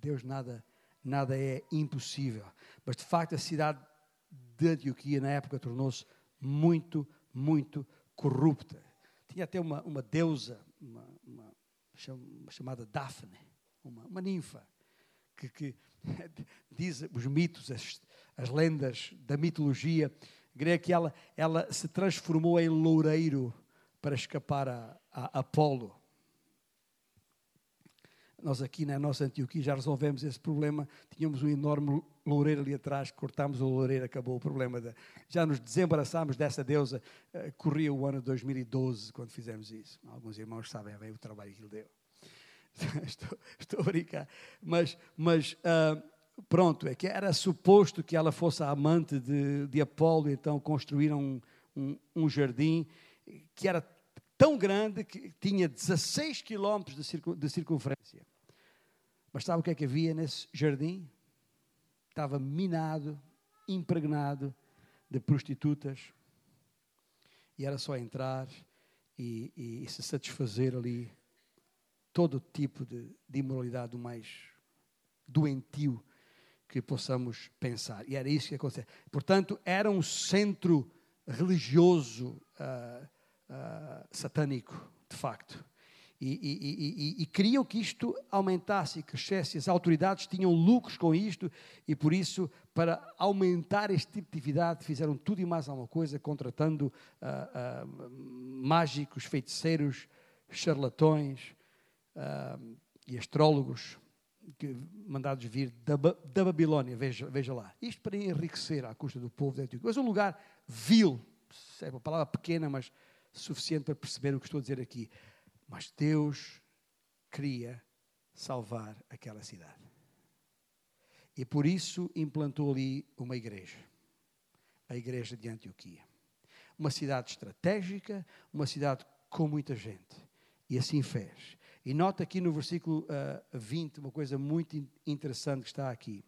Deus nada, nada é impossível. Mas de facto a cidade de Antioquia na época tornou-se muito, muito corrupta. Tinha até uma, uma deusa, uma, uma, chamada Daphne, uma, uma ninfa, que, que (laughs) diz os mitos, as, as lendas da mitologia grega que ela, ela se transformou em loureiro para escapar a, a Apolo. Nós aqui na nossa Antioquia já resolvemos esse problema. Tínhamos um enorme loureiro ali atrás, cortámos o loureiro, acabou o problema. Já nos desembaraçámos dessa deusa. Uh, corria o ano 2012 quando fizemos isso. Alguns irmãos sabem bem o trabalho que ele deu. (laughs) estou, estou, a brincar. Mas, mas uh, pronto, é que era suposto que ela fosse a amante de, de Apolo, então construíram um, um, um jardim que era tão grande que tinha 16 quilómetros de, circunferência. Mas sabe o que é que havia nesse jardim? Estava minado, impregnado de prostitutas. E era só entrar e, e, e se satisfazer ali todo tipo de, de imoralidade do mais doentio que possamos pensar. E era isso que acontecia. Portanto, era um centro religioso uh, uh, satânico, de facto. E, e, e, e, queriam que isto aumentasse e crescesse. As autoridades tinham lucros com isto e, por isso, para aumentar este tipo de atividade, fizeram tudo e mais alguma coisa, contratando uh, uh, mágicos, feiticeiros, charlatões uh, e astrólogos que, mandados vir da, da Babilónia, veja, veja lá. Isto para enriquecer à custa do povo. Mas um lugar vil, é uma palavra pequena, mas suficiente para perceber o que estou a dizer aqui. Mas Deus queria salvar aquela cidade. E por isso implantou ali uma igreja, a igreja de Antioquia. Uma cidade estratégica, uma cidade com muita gente. E assim fez. E nota aqui no versículo uh, ah, 20 uma coisa muito interessante que está aqui.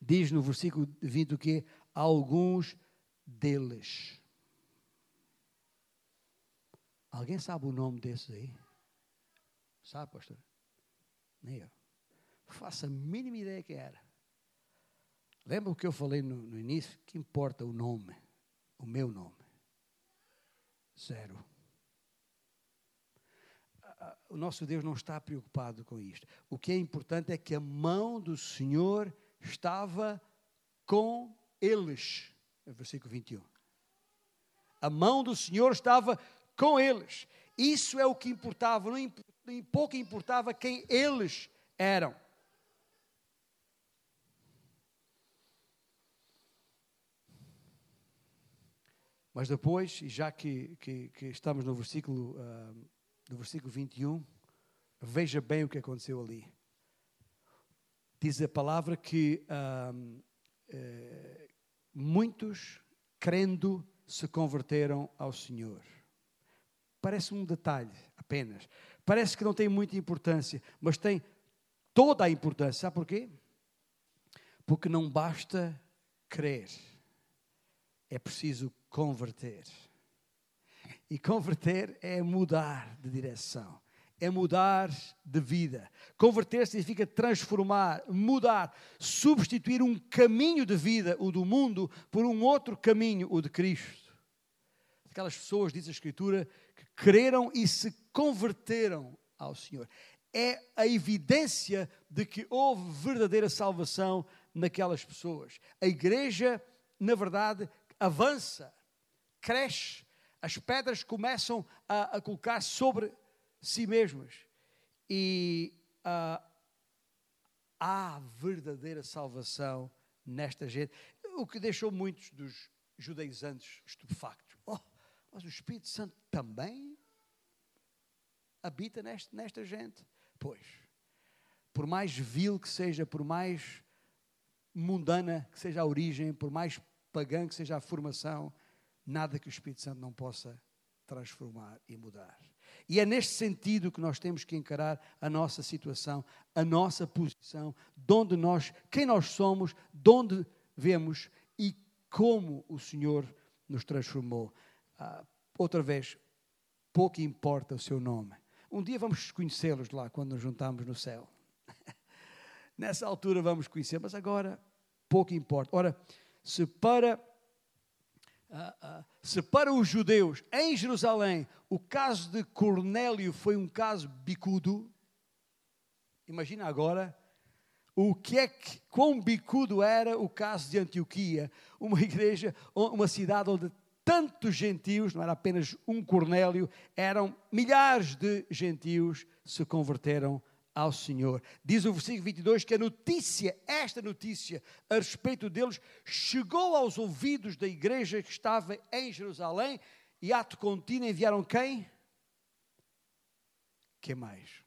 Diz no versículo 20 o que? Alguns deles. Alguém sabe o nome desses aí? Sabe, pastor? Nem eu. Faça a mínima ideia que era. Lembra o que eu falei no, no início? Que importa o nome? O meu nome. Zero. O nosso Deus não está preocupado com isto. O que é importante é que a mão do Senhor estava com eles. Versículo 21. A mão do Senhor estava com eles. Isso é o que importava, não, pouco importava quem eles eram. Mas depois, e já que, que, que, estamos no versículo, uh, no versículo 21, veja bem o que aconteceu ali. Diz a palavra que uh, uh, muitos, crendo, se converteram ao Senhor. Parece um detalhe apenas. Parece que não tem muita importância, mas tem toda a importância. Sabe porquê? Porque não basta crer, é preciso converter. E converter é mudar de direção, é mudar de vida. Converter significa transformar, mudar, substituir um caminho de vida, o do mundo, por um outro caminho, o de Cristo. Aquelas pessoas, diz a Escritura, creram e se converteram ao Senhor. É a evidência de que houve verdadeira salvação naquelas pessoas. A igreja, na verdade, avança, cresce, as pedras começam a, a colocar sobre si mesmas e uh, há verdadeira salvação nesta gente, o que deixou muitos dos judaizantes estupefactos. Mas o Espírito Santo também habita nesta, nesta gente? Pois, por mais vil que seja, por mais mundana que seja a origem, por mais pagã que seja a formação, nada que o Espírito Santo não possa transformar e mudar. E é neste sentido que nós temos que encarar a nossa situação, a nossa posição, de onde nós, quem nós somos, de onde vemos e como o Senhor nos transformou. Ah, outra vez, pouco importa o seu nome. Um dia vamos conhecê-los lá quando nos juntamos no céu. (laughs) Nessa altura vamos conhecer, mas agora pouco importa. Ora, se para Uh, uh, se para os judeus em Jerusalém o caso de Cornélio foi um caso bicudo, imagina agora o que é que, quão bicudo era o caso de Antioquia, uma igreja, uma cidade onde tantos gentios, não era apenas um Cornélio, eram milhares de gentios se converteram ao Senhor. Diz o versículo 22 que a notícia, esta notícia a respeito deles, chegou aos ouvidos da igreja que estava em Jerusalém e ato contínuo enviaram quem? Quem mais?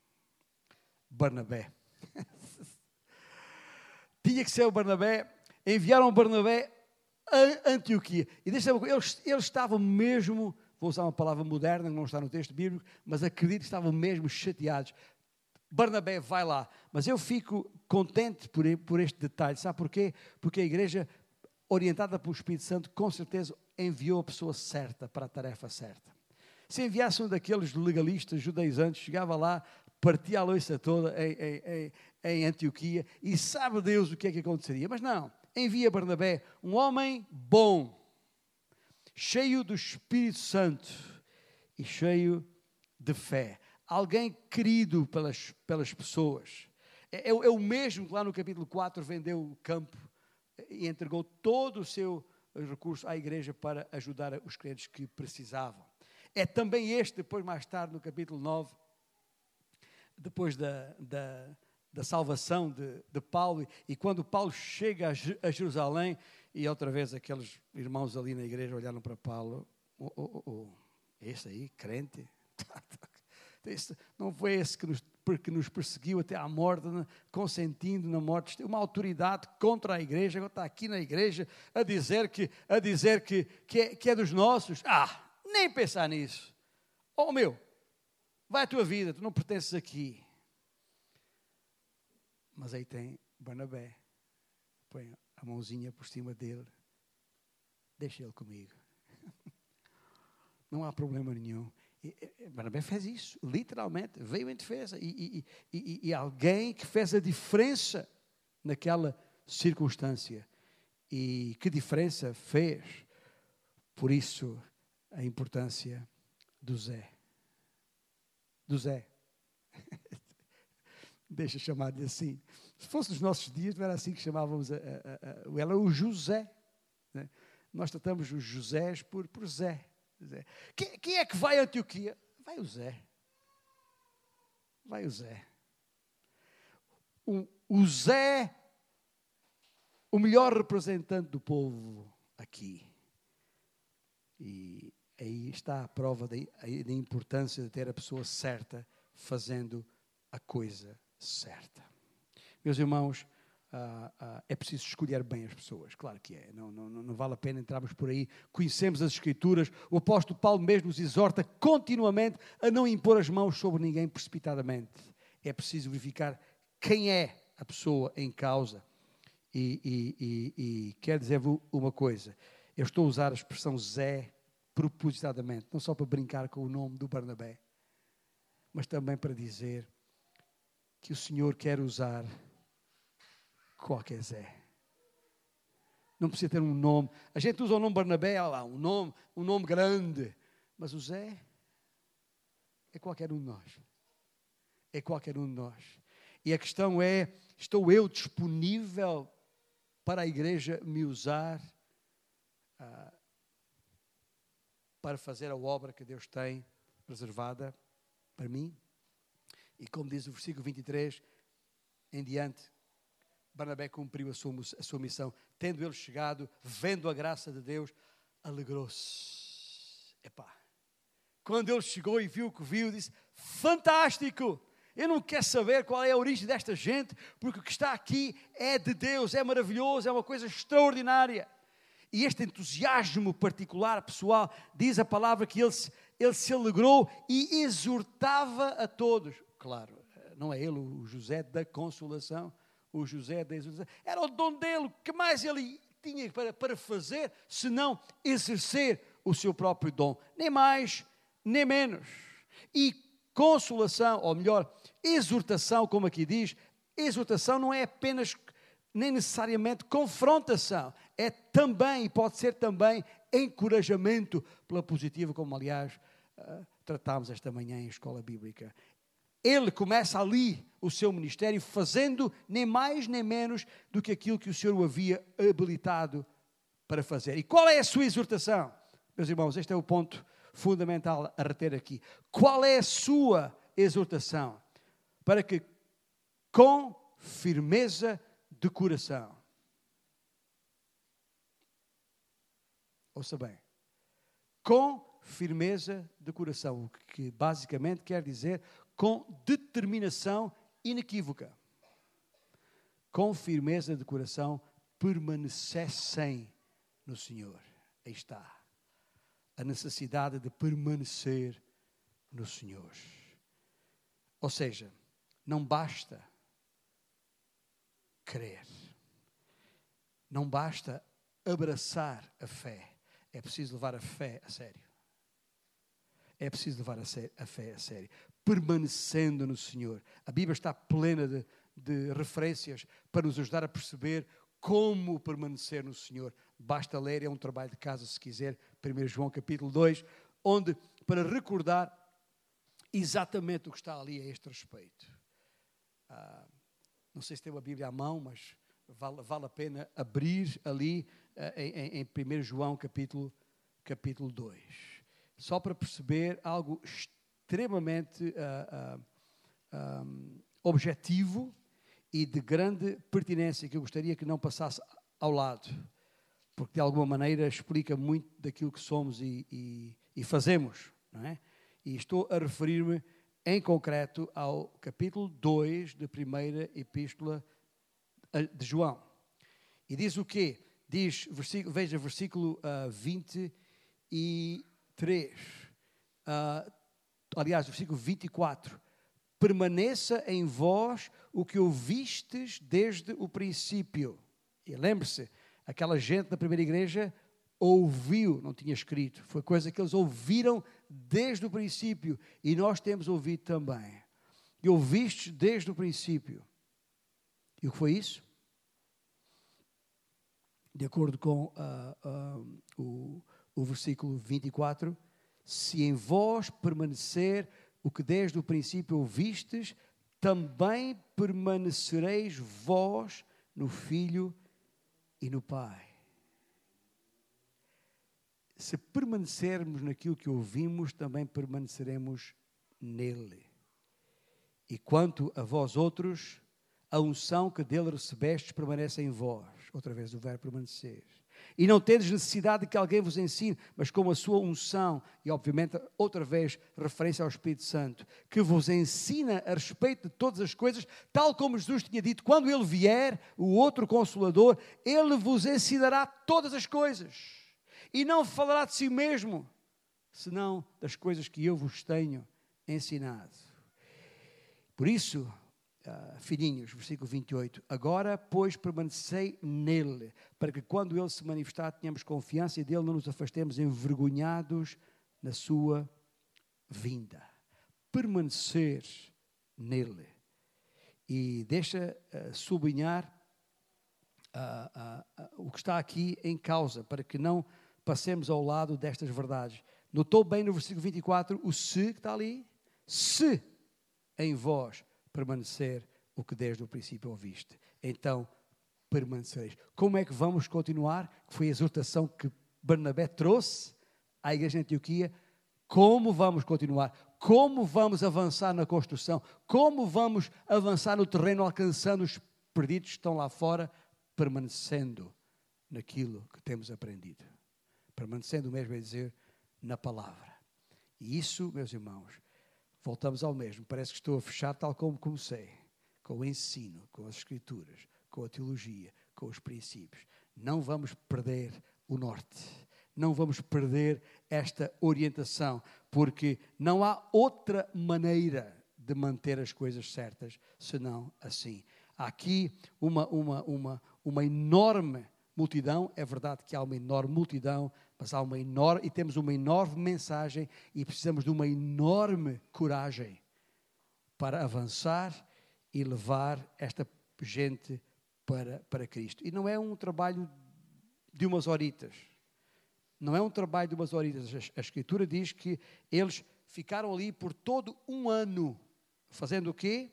Barnabé. (laughs) Tinha que ser o Barnabé. Enviaram Barnabé Antioquia. E deixa eles, eles estavam mesmo, vou usar uma palavra moderna que não está no texto bíblico, mas acredito que estavam mesmo chateados. Barnabé vai lá. Mas eu fico contente por, por este detalhe. Sabe porquê? Porque a igreja, orientada pelo Espírito Santo, com certeza enviou a pessoa certa para a tarefa certa. Se enviasse um daqueles legalistas judaizantes, chegava lá, partia a louça toda em, em, em, Antioquia e sabe Deus o que é que aconteceria. Mas não, envia Barnabé, um homem bom, cheio do Espírito Santo e cheio de fé alguém querido pelas, pelas pessoas. É, é, é, o mesmo que lá no capítulo 4 vendeu o campo e entregou todo o seu recurso à igreja para ajudar os crentes que precisavam. É também este, depois, mais tarde, no capítulo 9, depois da, da, da salvação de, de, Paulo, e quando Paulo chega a, a, Jerusalém, e outra vez aqueles irmãos ali na igreja olharam para Paulo, oh, oh, oh, esse aí, crente, (laughs) não foi esse que nos, nos perseguiu até à morte, né? consentindo na morte, uma autoridade contra a igreja, agora está aqui na igreja a dizer que, a dizer que, que, é, que é dos nossos. Ah, nem pensar nisso. Oh meu, vai a tua vida, tu não pertences aqui. Mas aí tem Barnabé, põe a mãozinha por cima dele, deixa ele comigo. (laughs) Não há problema nenhum. Barnabé fez isso, literalmente, veio em defesa. E, e, e, e, alguém que fez a diferença naquela circunstância. E que diferença fez? Por isso, a importância do Zé. Do Zé. Deixa chamar-lhe assim. Se fosse nos nossos dias, não era assim que chamávamos a, a, a, ela, o José. Né? Nós tratamos os Josés por, por Zé. Zé. Quem, quem é que vai a Antioquia? Vai o Zé. Vai o Zé. O, o Zé, o melhor representante do povo aqui. E aí está a prova da, da importância de ter a pessoa certa fazendo a coisa certa. Meus irmãos, Uh, uh, é preciso escolher bem as pessoas, claro que é, não, não, não, vale a pena entrarmos por aí. Conhecemos as Escrituras, o apóstolo Paulo mesmo nos exorta continuamente a não impor as mãos sobre ninguém precipitadamente. É preciso verificar quem é a pessoa em causa. E, e, e, e quero dizer-vos uma coisa: eu estou a usar a expressão Zé propositadamente, não só para brincar com o nome do Barnabé, mas também para dizer que o Senhor quer usar qualquer Zé. Não precisa ter um nome. A gente usa o nome Barnabé, olha lá, um nome, um nome grande. Mas o Zé é qualquer um de nós. É qualquer um de nós. E a questão é: estou eu disponível para a igreja me usar ah, para fazer a obra que Deus tem reservada para mim? E como diz o versículo 23 em diante, Barnabé cumpriu a sua, a sua missão. Tendo ele chegado, vendo a graça de Deus, alegrou-se. Epá. Quando ele chegou e viu o que viu, disse: Fantástico! Eu não quero saber qual é a origem desta gente, porque o que está aqui é de Deus, é maravilhoso, é uma coisa extraordinária. E este entusiasmo particular, pessoal, diz a palavra que ele se, ele se alegrou e exortava a todos. Claro, não é ele o José da Consolação, o José da Exortação. Era o dom dele, que mais ele tinha para, para fazer, senão exercer o seu próprio dom. Nem mais, nem menos. E consolação, ou melhor, exortação, como aqui diz, exortação não é apenas nem necessariamente confrontação, é também, e pode ser também, encorajamento pela positiva, como aliás uh, tratámos esta manhã em escola bíblica. Ele começa ali o seu ministério fazendo nem mais nem menos do que aquilo que o Senhor o havia habilitado para fazer. E qual é a sua exortação? Meus irmãos, este é o ponto fundamental a reter aqui. Qual é a sua exortação? Para que com firmeza de coração. Ouça bem. Com firmeza de coração, o que basicamente quer dizer com determinação inequívoca. Com firmeza de coração, permanecessem no Senhor. Aí está. A necessidade de permanecer no Senhor. Ou seja, não basta crer. Não basta abraçar a fé. É preciso levar a fé a sério. É preciso levar a, a fé a sério. Permanecendo no Senhor. A Bíblia está plena de, de referências para nos ajudar a perceber como permanecer no Senhor. Basta ler, é um trabalho de casa, se quiser, 1 João capítulo 2, onde, para recordar exatamente o que está ali a este respeito. Ah, não sei se tem uma Bíblia à mão, mas vale, vale a pena abrir ali uh, em, em 1 João capítulo, capítulo 2. Só para perceber algo extremamente uh, uh, um, objetivo e de grande pertinência que eu gostaria que não passasse ao lado, porque de alguma maneira explica muito daquilo que somos e, e, e fazemos, não é? E estou a referir-me em concreto ao capítulo 2 da primeira epístola de João. E diz o quê? Diz, versículo, veja, versículo uh, ah, 23. Uh, ah, aliás, versículo 24. Permaneça em vós o que ouvistes desde o princípio. E lembre-se, aquela gente da primeira igreja ouviu, não tinha escrito, foi coisa que eles ouviram desde o princípio e nós temos ouvido também. E ouvistes desde o princípio. E o que foi isso? De acordo com uh, uh, o, o versículo 24, se em vós permanecer o que desde o princípio ouvistes, também permanecereis vós no Filho e no Pai se permanecermos naquilo que ouvimos, também permaneceremos nele. E quanto a vós outros, a unção que dele recebestes permanece em vós. Outra vez o verbo permanecer. E não tendes necessidade de que alguém vos ensine, mas como a sua unção, e obviamente outra vez referência ao Espírito Santo, que vos ensina a respeito de todas as coisas, tal como Jesus tinha dito, quando ele vier, o outro consolador, ele vos ensinará todas as coisas e não falará de si mesmo, senão das coisas que eu vos tenho ensinado. Por isso, uh, filhinhos, versículo 28. Agora, pois, permanecei nele, para que quando ele se manifestar, tenhamos confiança e dele não nos afastemos envergonhados na sua vinda. Permanecer nele. E deixa uh, sublinhar uh, o que está aqui em causa, para que não passemos ao lado destas verdades. Notou bem no versículo 24 o se que está ali? Se em vós permanecer o que desde o princípio ouviste, então permanecereis. Como é que vamos continuar? Que foi a exortação que Barnabé trouxe à igreja de Antioquia. Como vamos continuar? Como vamos avançar na construção? Como vamos avançar no terreno, alcançando os perdidos que estão lá fora, permanecendo naquilo que temos aprendido? Permanecendo mesmo, é dizer, na palavra. E isso, meus irmãos, voltamos ao mesmo. Parece que estou a fechar tal como comecei, com o ensino, com as escrituras, com a teologia, com os princípios. Não vamos perder o norte. Não vamos perder esta orientação, porque não há outra maneira de manter as coisas certas senão assim. Há aqui uma, uma, uma, uma enorme multidão, é verdade que há uma enorme multidão, mas há uma enorme, e temos uma enorme mensagem e precisamos de uma enorme coragem para avançar e levar esta gente para, para Cristo. E não é um trabalho de umas horitas. Não é um trabalho de umas horitas. A, a Escritura diz que eles ficaram ali por todo um ano, fazendo o quê?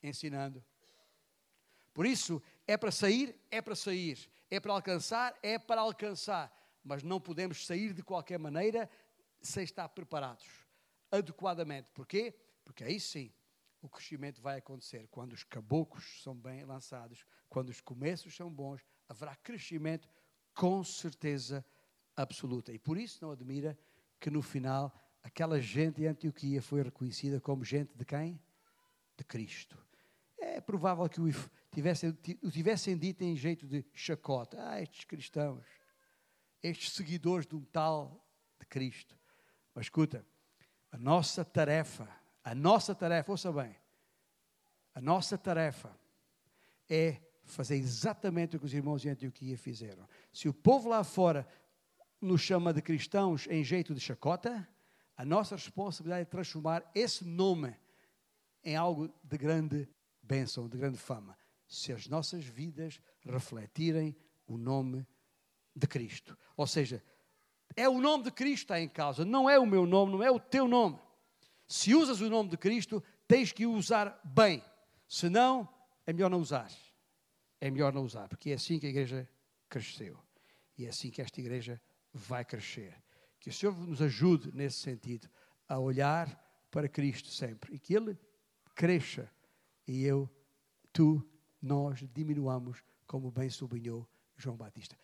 Ensinando. Por isso, é para sair, é para sair. É para alcançar, é para alcançar. Mas não podemos sair de qualquer maneira sem estar preparados adequadamente. Porquê? Porque aí sim o crescimento vai acontecer. Quando os caboclos são bem lançados, quando os começos são bons, haverá crescimento com certeza absoluta. E por isso não admira que no final aquela gente de Antioquia foi reconhecida como gente de quem? De Cristo. É provável que o tivessem, tivessem dito em jeito de chacota. Ah, estes cristãos, estes seguidores de um tal de Cristo. Mas escuta, a nossa tarefa, a nossa tarefa, ouça bem, a nossa tarefa é fazer exatamente o que os irmãos de Antioquia fizeram. Se o povo lá fora nos chama de cristãos em jeito de chacota, a nossa responsabilidade é transformar esse nome em algo de grande bênção, de grande fama se as nossas vidas refletirem o nome de Cristo. Ou seja, é o nome de Cristo que está em causa, não é o meu nome, não é o teu nome. Se usas o nome de Cristo, tens que o usar bem. Senão, é melhor não usar. É melhor não usar, porque é assim que a igreja cresceu. E é assim que esta igreja vai crescer. Que o Senhor nos ajude nesse sentido, a olhar para Cristo sempre. E que Ele cresça e eu, tu, nós diminuamos, como bem sublinhou João Batista.